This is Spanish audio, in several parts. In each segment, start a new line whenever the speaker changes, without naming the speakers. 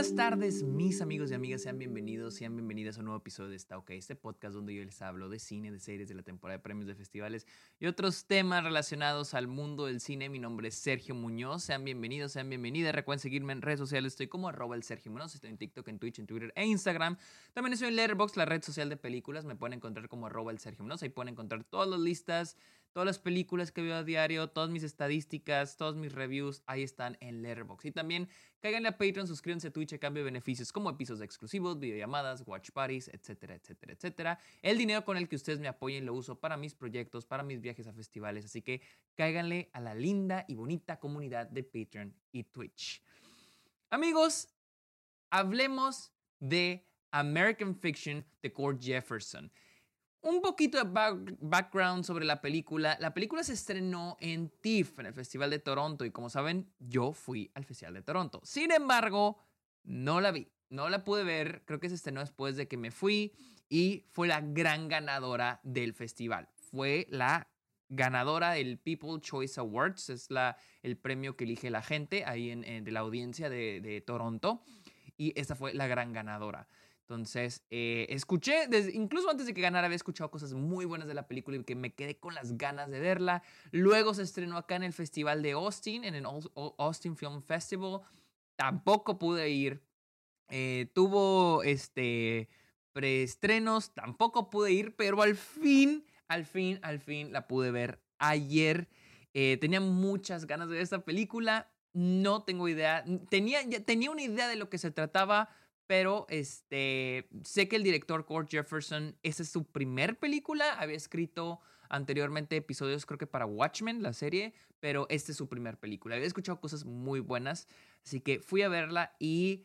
buenas tardes, mis amigos y amigas. Sean bienvenidos, sean bienvenidas a un nuevo episodio de Está OK, este podcast donde yo les hablo de cine, de series, de la temporada de premios, de festivales y otros temas relacionados al mundo del cine. Mi nombre es Sergio Muñoz. Sean bienvenidos, sean bienvenidas. Recuerden seguirme en redes sociales. Estoy como arroba Sergio Muñoz. Estoy en TikTok, en Twitch, en Twitter e Instagram. También estoy en Letterboxd, la red social de películas. Me pueden encontrar como arroba el Sergio Muñoz. Ahí pueden encontrar todas las listas todas las películas que veo a diario, todas mis estadísticas, todos mis reviews, ahí están en Letterboxd. Y también cáiganle a Patreon, suscríbanse a Twitch a cambio de beneficios como episodios exclusivos, videollamadas, watch parties, etcétera, etcétera, etcétera. El dinero con el que ustedes me apoyen lo uso para mis proyectos, para mis viajes a festivales, así que cáiganle a la linda y bonita comunidad de Patreon y Twitch. Amigos, hablemos de American Fiction de Cord Jefferson. Un poquito de background sobre la película. La película se estrenó en TIFF, en el Festival de Toronto, y como saben, yo fui al Festival de Toronto. Sin embargo, no la vi, no la pude ver, creo que se estrenó después de que me fui y fue la gran ganadora del festival. Fue la ganadora del People Choice Awards, es la, el premio que elige la gente ahí en, de la audiencia de, de Toronto, y esta fue la gran ganadora. Entonces, eh, escuché, desde, incluso antes de que ganara, había escuchado cosas muy buenas de la película y que me quedé con las ganas de verla. Luego se estrenó acá en el Festival de Austin, en el Austin Film Festival. Tampoco pude ir. Eh, tuvo este preestrenos, tampoco pude ir, pero al fin, al fin, al fin la pude ver ayer. Eh, tenía muchas ganas de ver esta película. No tengo idea. Tenía, tenía una idea de lo que se trataba pero este, sé que el director Cord Jefferson, esa es su primer película, había escrito anteriormente episodios creo que para Watchmen, la serie, pero esta es su primer película. Había escuchado cosas muy buenas, así que fui a verla y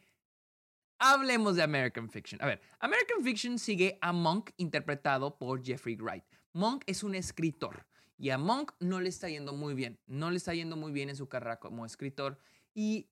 hablemos de American Fiction. A ver, American Fiction sigue a Monk interpretado por Jeffrey Wright. Monk es un escritor y a Monk no le está yendo muy bien, no le está yendo muy bien en su carrera como escritor y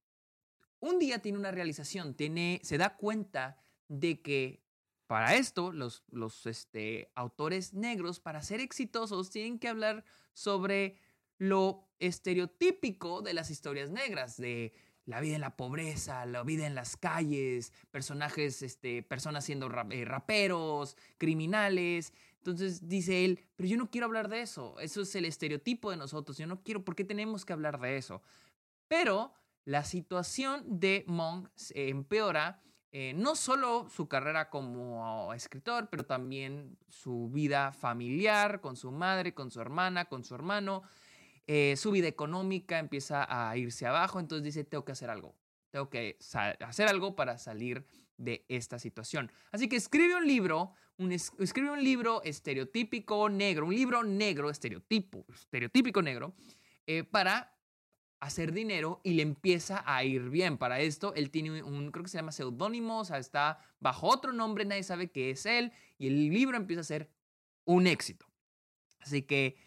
un día tiene una realización, tiene, se da cuenta de que para esto los, los este, autores negros, para ser exitosos, tienen que hablar sobre lo estereotípico de las historias negras, de la vida en la pobreza, la vida en las calles, personajes, este, personas siendo eh, raperos, criminales. Entonces dice él, pero yo no quiero hablar de eso, eso es el estereotipo de nosotros, yo no quiero, ¿por qué tenemos que hablar de eso? Pero la situación de Monk empeora eh, no solo su carrera como escritor, pero también su vida familiar, con su madre, con su hermana, con su hermano. Eh, su vida económica empieza a irse abajo, entonces dice, tengo que hacer algo, tengo que hacer algo para salir de esta situación. Así que escribe un libro, un, escribe un libro estereotípico negro, un libro negro, estereotipo, estereotípico negro, eh, para hacer dinero y le empieza a ir bien. Para esto, él tiene un, creo que se llama seudónimo, o sea, está bajo otro nombre, nadie sabe que es él, y el libro empieza a ser un éxito. Así que,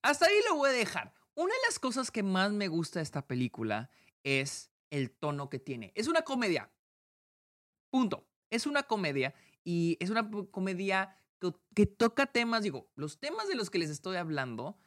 hasta ahí lo voy a dejar. Una de las cosas que más me gusta de esta película es el tono que tiene. Es una comedia. Punto. Es una comedia y es una comedia que, que toca temas, digo, los temas de los que les estoy hablando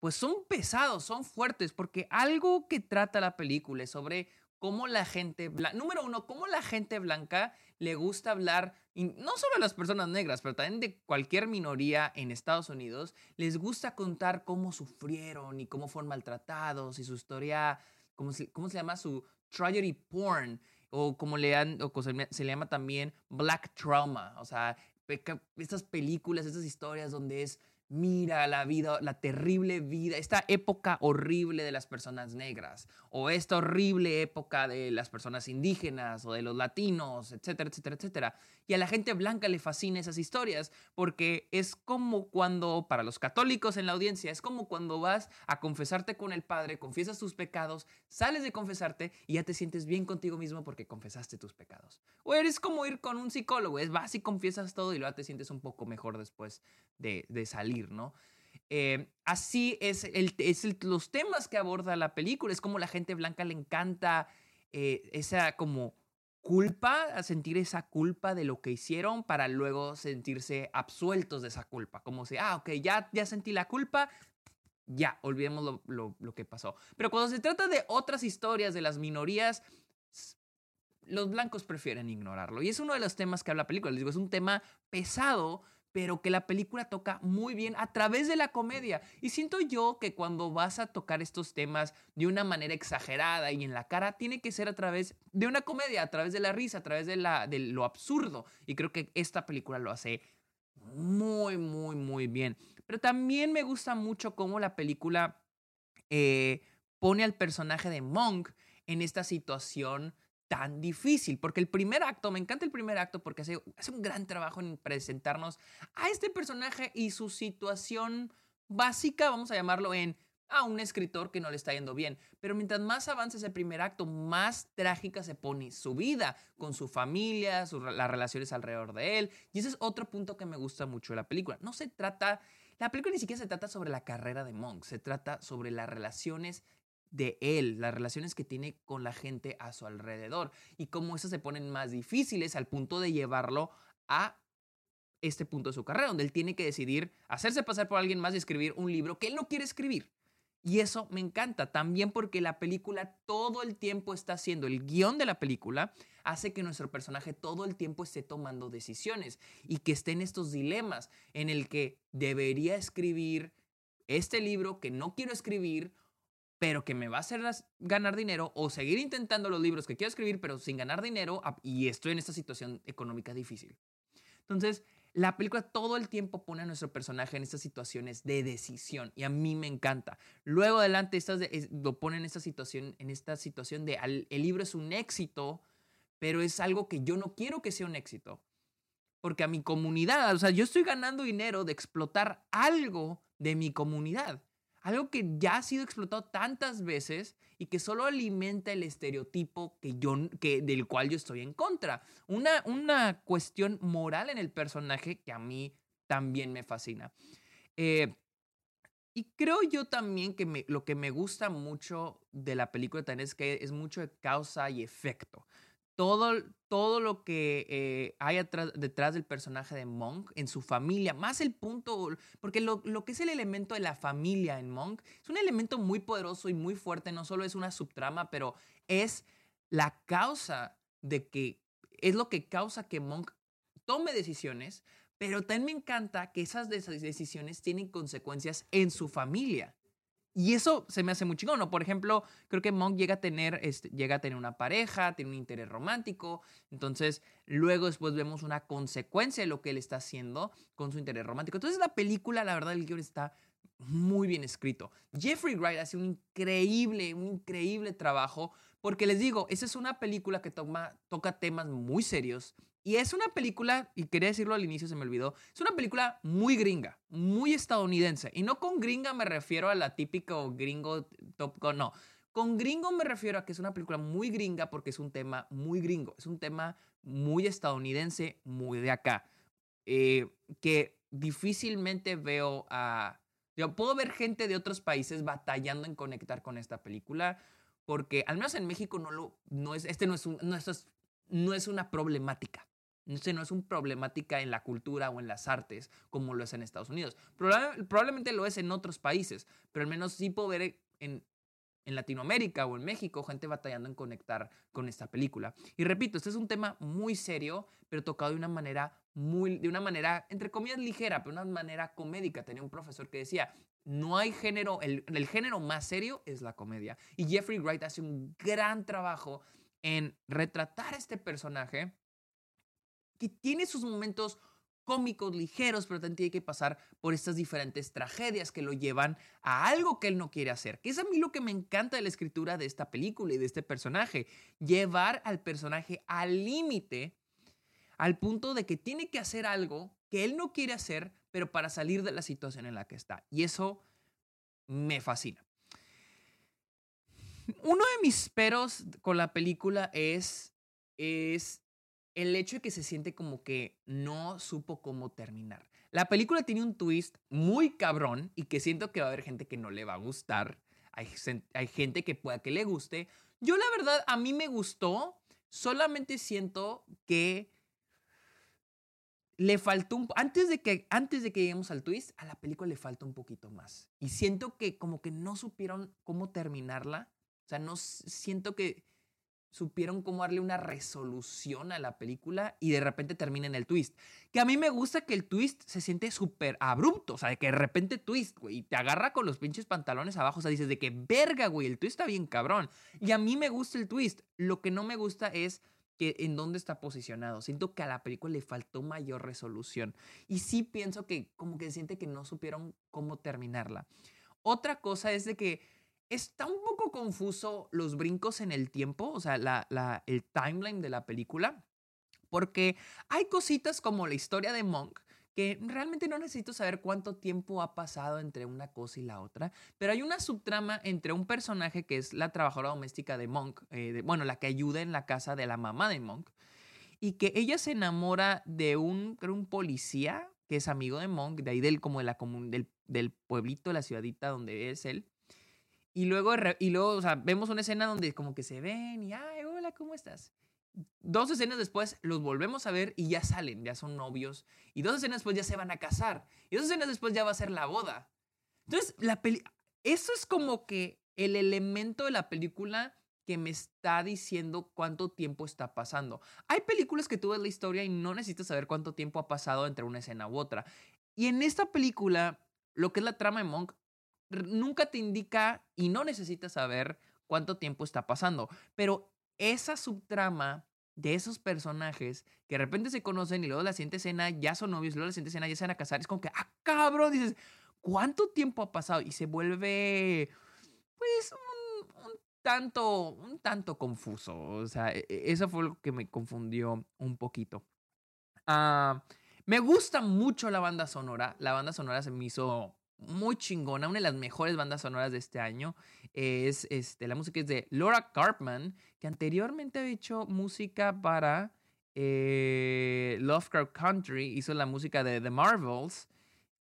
pues son pesados, son fuertes, porque algo que trata la película es sobre cómo la gente, número uno, cómo la gente blanca le gusta hablar, no solo a las personas negras, pero también de cualquier minoría en Estados Unidos, les gusta contar cómo sufrieron y cómo fueron maltratados y su historia, cómo se, se llama su tragedy porn, o como o se le llama también black trauma, o sea, estas películas, estas historias donde es mira la vida, la terrible vida, esta época horrible de las personas negras, o esta horrible época de las personas indígenas o de los latinos, etcétera, etcétera, etcétera. Y a la gente blanca le fascina esas historias porque es como cuando, para los católicos en la audiencia, es como cuando vas a confesarte con el Padre, confiesas tus pecados, sales de confesarte y ya te sientes bien contigo mismo porque confesaste tus pecados. O eres como ir con un psicólogo, es vas y confiesas todo y luego te sientes un poco mejor después de, salir, ¿no? Eh, así es, los temas que aborda la película, es como la gente blanca le encanta eh, esa como culpa, sentir esa culpa de lo que hicieron para luego sentirse absueltos de esa culpa, como si, ah, ok, ya, ya sentí la culpa, ya, olvidemos lo, lo, que pasó. Pero cuando se trata de otras historias de las minorías, los blancos prefieren ignorarlo. Y es uno de los temas que habla la película. Les digo, es un tema pesado, pero que la película toca muy bien a través de la comedia. Y siento yo que cuando vas a tocar estos temas de una manera exagerada y en la cara, tiene que ser a través de una comedia, a través de la risa, a través de, la, de lo absurdo. Y creo que esta película lo hace muy, muy, muy bien. Pero también me gusta mucho cómo la película eh, pone al personaje de Monk en esta situación tan difícil, porque el primer acto, me encanta el primer acto porque hace, hace un gran trabajo en presentarnos a este personaje y su situación básica, vamos a llamarlo en a un escritor que no le está yendo bien. Pero mientras más avanza ese primer acto, más trágica se pone su vida con su familia, las relaciones alrededor de él. Y ese es otro punto que me gusta mucho de la película. No se trata, la película ni siquiera se trata sobre la carrera de Monk, se trata sobre las relaciones de él, las relaciones que tiene con la gente a su alrededor y cómo esas se ponen más difíciles al punto de llevarlo a este punto de su carrera, donde él tiene que decidir hacerse pasar por alguien más y escribir un libro que él no quiere escribir. Y eso me encanta también porque la película todo el tiempo está haciendo, el guion de la película hace que nuestro personaje todo el tiempo esté tomando decisiones y que esté en estos dilemas en el que debería escribir este libro que no quiero escribir pero que me va a hacer ganar dinero o seguir intentando los libros que quiero escribir, pero sin ganar dinero y estoy en esta situación económica difícil. Entonces, la película todo el tiempo pone a nuestro personaje en estas situaciones de decisión y a mí me encanta. Luego adelante estas lo pone en esta situación, en esta situación de el libro es un éxito, pero es algo que yo no quiero que sea un éxito. Porque a mi comunidad, o sea, yo estoy ganando dinero de explotar algo de mi comunidad. Algo que ya ha sido explotado tantas veces y que solo alimenta el estereotipo que yo, que, del cual yo estoy en contra. Una, una cuestión moral en el personaje que a mí también me fascina. Eh, y creo yo también que lo que me gusta mucho de la película también es que es mucho de causa y efecto todo, todo lo que eh, hay detrás del personaje de Monk, en su familia, más el punto, porque lo, lo, que es el elemento de la familia en Monk es un elemento muy poderoso y muy fuerte, no solo es una subtrama, pero es la causa de que, es lo que causa que Monk tome decisiones, pero también me encanta que esas decisiones tienen consecuencias en su familia. Y eso se me hace muy chingón, ¿no? Por ejemplo, creo que Monk llega a tener, este, llega a tener una pareja, tiene un interés romántico, entonces luego después vemos una consecuencia de lo que él está haciendo con su interés romántico. Entonces la película, la verdad, el guion está muy bien escrito. Jeffrey Wright hace un increíble, un increíble trabajo, porque les digo, esa es una película que toma, toca temas muy serios, y es una película, y quería decirlo al inicio, se me olvidó, es una película muy gringa, muy estadounidense. Y no con gringa me refiero a la típica gringo top gun, no. Con gringo me refiero a que es una película muy gringa porque es un tema muy gringo, es un tema muy estadounidense, muy de acá. Eh, que difícilmente veo a... Yo puedo ver gente de otros países batallando en conectar con esta película porque al menos en México no lo no es este no es un, no, es, no es una problemática. Este no es una problemática en la cultura o en las artes como lo es en Estados Unidos. probablemente lo es en otros países, pero al menos sí puedo ver en, en Latinoamérica o en México gente batallando en conectar con esta película. Y repito, este es un tema muy serio, pero tocado de una manera muy, de una manera, entre comillas, ligera, pero una manera comédica. Tenía un profesor que decía, no hay género, el, el género más serio es la comedia. Y Jeffrey Wright hace un gran trabajo en retratar este personaje que tiene sus momentos cómicos, ligeros, pero también tiene que pasar por estas diferentes tragedias que lo llevan a algo que él no quiere hacer. Que es a mí lo que me encanta de la escritura de esta película y de este personaje. Llevar al personaje al límite, al punto de que tiene que hacer algo que él no quiere hacer, pero para salir de la situación en la que está. Y eso me fascina. Uno de mis peros con la película es, es el hecho de que se siente como que no supo cómo terminar. La película tiene un twist muy cabrón y que siento que va a haber gente que no le va a gustar. Hay, hay gente que pueda que le guste. Yo la verdad, a mí me gustó. Solamente siento que le faltó un antes de que antes de que lleguemos al twist, a la película le falta un poquito más. Y siento que como que no supieron cómo terminarla. O sea, no siento que supieron cómo darle una resolución a la película y de repente termina el twist. Que a mí me gusta que el twist se siente súper abrupto, o sea, de que de repente twist, güey, y te agarra con los pinches pantalones abajo, o sea, dices de que verga, güey, el twist está bien cabrón. Y a mí me gusta el twist, lo que no me gusta es que en dónde está posicionado. Siento que a la película le faltó mayor resolución. Y sí pienso que como que siente que no supieron cómo terminarla. Otra cosa es de que está un poco confuso los brincos en el tiempo, o sea, la, el timeline de la película, porque hay cositas como la historia de Monk, que realmente no necesito saber cuánto tiempo ha pasado entre una cosa y la otra, pero hay una subtrama entre un personaje que es la trabajadora doméstica de Monk, eh, bueno, la que ayuda en la casa de la mamá de Monk, y que ella se enamora de un, un policía que es amigo de Monk, de ahí del, como de la del, del pueblito, la ciudadita donde es él, y luego, y luego vemos una escena donde como que se ven y, ay, hola, ¿cómo estás? Dos escenas después los volvemos a ver y ya salen, ya son novios. Y dos escenas después ya se van a casar. Y dos escenas después ya va a ser la boda. Entonces, la peli eso es como que el elemento de la película que me está diciendo cuánto tiempo está pasando. Hay películas que tú ves la historia y no necesitas saber cuánto tiempo ha pasado entre una escena u otra. Y en esta película, lo que es la trama de Monk, nunca te indica y no necesitas saber cuánto tiempo está pasando. Pero esa subtrama de esos personajes que de repente se conocen y luego la siguiente escena ya son novios, luego la siguiente escena ya se van a casar, es como que, ah, cabrón, dices, ¿cuánto tiempo ha pasado? Y se vuelve, pues, un, tanto, un tanto confuso. O sea, e, e, eso fue lo que me confundió un poquito. Ah, me gusta mucho la banda sonora. La banda sonora se me hizo muy chingona, una de las mejores bandas sonoras de este año. Es este, la música es de Laura Carpman, que anteriormente había hecho música para eh, Lovecraft Country, hizo la música de The Marvels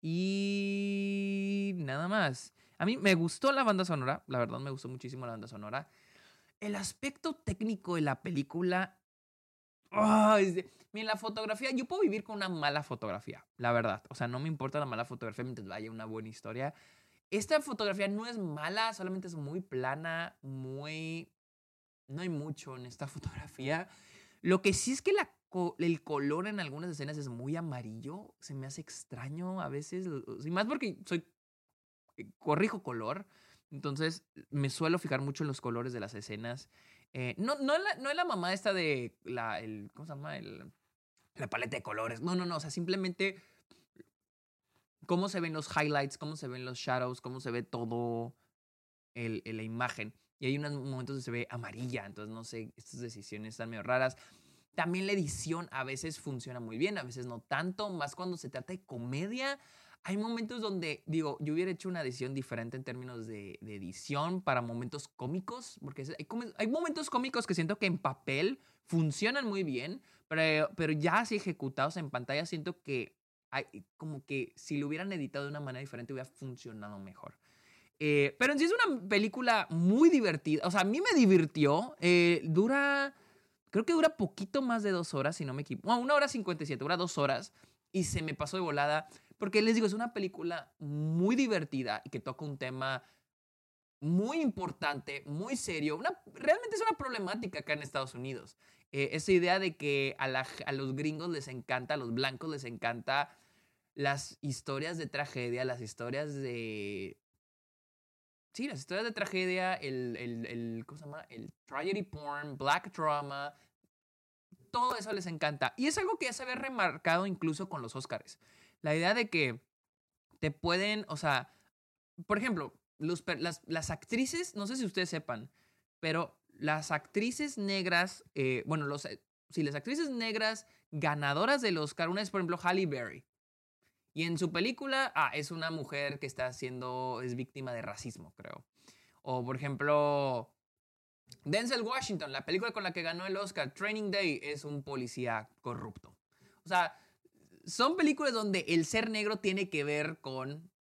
y nada más. A mí me gustó la banda sonora, la verdad me gustó muchísimo la banda sonora. El aspecto técnico de la película Mira, la fotografía, yo puedo vivir con una mala fotografía, la verdad. O sea, no me importa la mala fotografía mientras haya una buena historia. Esta fotografía no es mala, solamente es muy plana, muy... No hay mucho en esta fotografía. Lo que sí es que la, el color en algunas escenas es muy amarillo. Se me hace extraño a veces. Y más porque soy... Eh, corrijo color. Entonces me suelo fijar mucho en los colores de las escenas. Eh, no, no, es la, no es la mamá esta de la, el, ¿cómo se llama? El, la paleta de colores. No, no, no. O sea, simplemente cómo se ven los highlights, cómo se ven los shadows, cómo se ve todo el, la imagen. Y hay unos momentos donde se ve amarilla. Entonces, no sé, estas decisiones están medio raras. También la edición a veces funciona muy bien, a veces no tanto. Más cuando se trata de comedia hay momentos donde, digo, yo hubiera hecho una edición diferente en términos de, edición para momentos cómicos, porque hay, momentos cómicos que siento que en papel funcionan muy bien, pero, pero ya así ejecutados en pantalla siento que hay, como que si lo hubieran editado de una manera diferente hubiera funcionado mejor. Eh, pero en sí es una película muy divertida, o sea, a mí me divirtió, eh, dura, creo que dura poquito más de dos horas, si no me equivoco, una hora cincuenta y siete, dura dos horas y se me pasó de volada. Porque les digo, es una película muy divertida y que toca un tema muy importante, muy serio. Una, realmente es una problemática acá en Estados Unidos. Eh, esa idea de que a, a, los gringos les encanta, a los blancos les encanta las historias de tragedia, las historias de... Sí, las historias de tragedia, el, el, el ¿cómo se llama? El tragedy porn, black drama, todo eso les encanta. Y es algo que ya se había remarcado incluso con los Oscars. La idea de que te pueden, o sea, por ejemplo, las, las, actrices, no sé si ustedes sepan, pero las actrices negras, eh, bueno, los, eh, si las actrices negras ganadoras del Oscar, una es por ejemplo Halle Berry. Y en su película, ah, es una mujer que está siendo, es víctima de racismo, creo. O por ejemplo, Denzel Washington, la película con la que ganó el Oscar, Training Day, es un policía corrupto. O sea, son películas donde el ser negro tiene que ver con,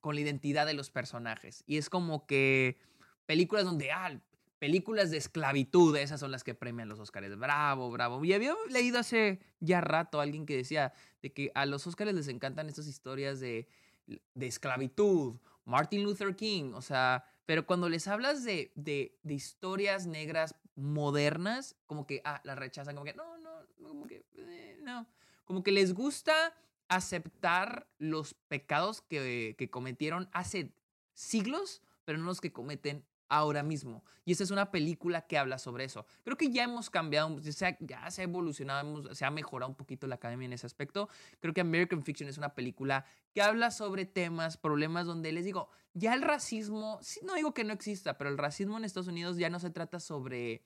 con la identidad de los personajes. Y es como que películas donde, ah, películas de esclavitud, esas son las que premian los Oscars. Bravo, bravo. Y había leído hace ya rato alguien que decía de que a los Oscars les encantan estas historias de, de esclavitud, Martin Luther King, o sea, pero cuando les hablas de, de, historias negras modernas, como que, ah, la rechazan, como que, no, no, como que, eh, no, como que les gusta aceptar los pecados que, que cometieron hace siglos, pero no los que cometen ahora mismo. Y esta es una película que habla sobre eso. Creo que ya hemos cambiado, ya se ha evolucionado, se ha mejorado un poquito la academia en ese aspecto. Creo que American Fiction es una película que habla sobre temas, problemas donde les digo, ya el racismo, no digo que no exista, pero el racismo en Estados Unidos ya no se trata sobre,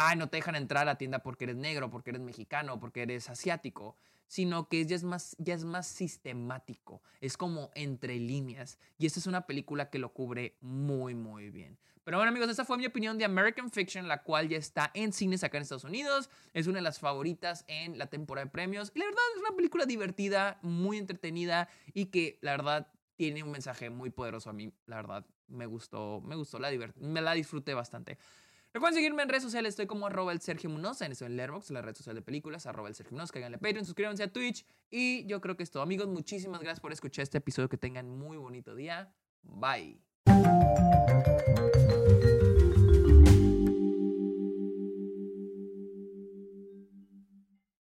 ah, no te dejan entrar a la tienda porque eres negro, porque eres mexicano, porque eres asiático sino que ya es más, ya es más sistemático, es como entre líneas. Y esta es una película que lo cubre muy, muy bien. Pero bueno amigos, esa fue mi opinión de American Fiction, la cual ya está en cines acá en Estados Unidos. Es una de las favoritas en la temporada de premios. Y la verdad es una película divertida, muy entretenida y que la verdad tiene un mensaje muy poderoso a mí. La verdad me gustó, me gustó, la me la disfruté bastante. Recuerden seguirme en redes sociales, estoy como arroba el Sergio Munoz, en, en Letterboxd, la red social de películas, arroba el Sergio Munoz, caiganle Patreon, suscríbanse a Twitch y yo creo que es todo. Amigos, muchísimas gracias por escuchar este episodio, que tengan muy bonito día. Bye.